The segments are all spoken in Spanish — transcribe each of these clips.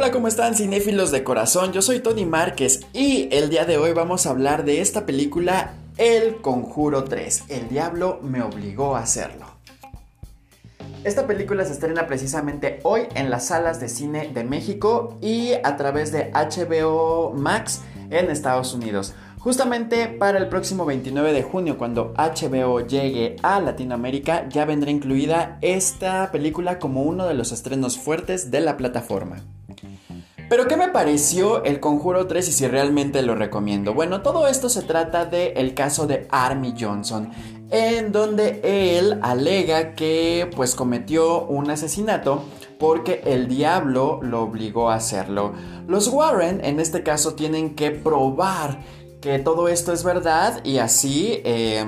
Hola, ¿cómo están cinéfilos de corazón? Yo soy Tony Márquez y el día de hoy vamos a hablar de esta película El Conjuro 3. El diablo me obligó a hacerlo. Esta película se estrena precisamente hoy en las salas de cine de México y a través de HBO Max en Estados Unidos. Justamente para el próximo 29 de junio, cuando HBO llegue a Latinoamérica, ya vendrá incluida esta película como uno de los estrenos fuertes de la plataforma. Pero ¿qué me pareció el Conjuro 3 y si realmente lo recomiendo? Bueno, todo esto se trata del caso de Army Johnson, en donde él alega que pues cometió un asesinato porque el diablo lo obligó a hacerlo. Los Warren en este caso tienen que probar que todo esto es verdad y así eh,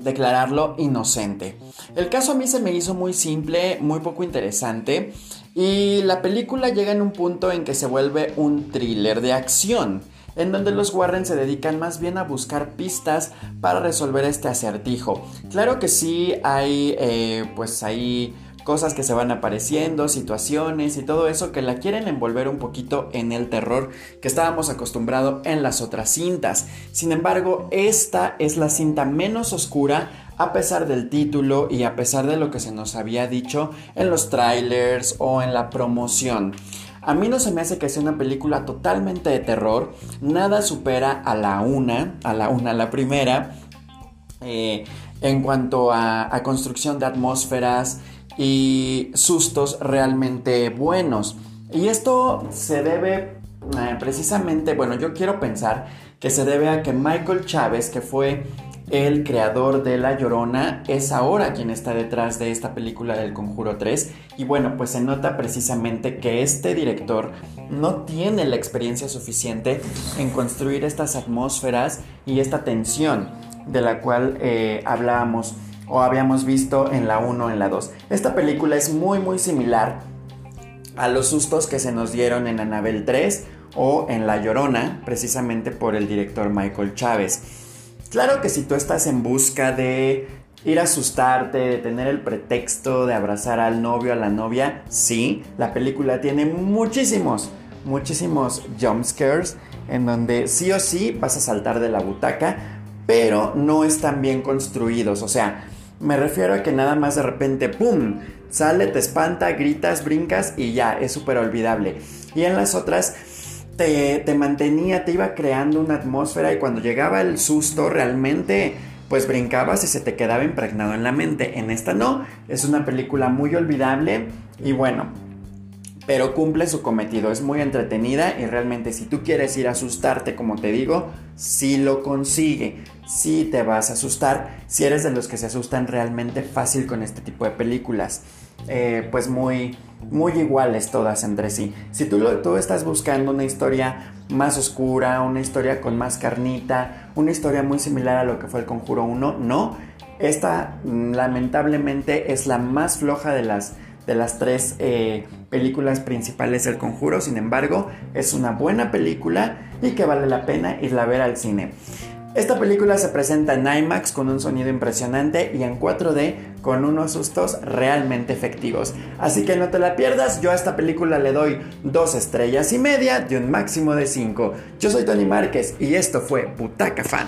declararlo inocente. El caso a mí se me hizo muy simple, muy poco interesante y la película llega en un punto en que se vuelve un thriller de acción en donde los Warren se dedican más bien a buscar pistas para resolver este acertijo. Claro que sí hay, eh, pues ahí cosas que se van apareciendo, situaciones y todo eso que la quieren envolver un poquito en el terror que estábamos acostumbrados en las otras cintas. Sin embargo, esta es la cinta menos oscura a pesar del título y a pesar de lo que se nos había dicho en los trailers o en la promoción. A mí no se me hace que sea una película totalmente de terror, nada supera a la una, a la una, a la primera, eh, en cuanto a, a construcción de atmósferas, y sustos realmente buenos. Y esto se debe eh, precisamente, bueno, yo quiero pensar que se debe a que Michael Chávez, que fue el creador de La Llorona, es ahora quien está detrás de esta película del Conjuro 3. Y bueno, pues se nota precisamente que este director no tiene la experiencia suficiente en construir estas atmósferas y esta tensión de la cual eh, hablábamos o habíamos visto en la 1 en la 2. Esta película es muy muy similar a los sustos que se nos dieron en Anabel 3 o en La Llorona, precisamente por el director Michael Chávez. Claro que si tú estás en busca de ir a asustarte, de tener el pretexto de abrazar al novio, a la novia, sí, la película tiene muchísimos, muchísimos jump scares en donde sí o sí vas a saltar de la butaca, pero no están bien construidos, o sea, me refiero a que nada más de repente, ¡pum! Sale, te espanta, gritas, brincas y ya, es súper olvidable. Y en las otras te, te, mantenía, te iba creando una atmósfera y cuando llegaba el susto realmente pues brincabas y se te quedaba impregnado en la mente. En esta no, es una película muy olvidable y bueno, pero cumple su cometido, es muy entretenida y realmente si tú quieres ir a asustarte, como te digo, sí lo consigue, sí te vas a asustar, si eres de los que se asustan realmente fácil con este tipo de películas, eh, pues muy, muy iguales todas entre sí. Si tú, estás buscando una historia más oscura, una historia con más carnita, una historia muy similar a lo que fue el Conjuro 1, no, esta mm, lamentablemente es la más floja de las de las tres eh, películas principales del conjuro. Sin embargo, es una buena película y que vale la pena irla a ver al cine. Esta película se presenta en IMAX con un sonido impresionante y en 4D con unos sustos realmente efectivos. Así que no te la pierdas, yo a esta película le doy dos estrellas y media de un máximo de 5. Yo soy Tony Márquez y esto fue Butaca Fan.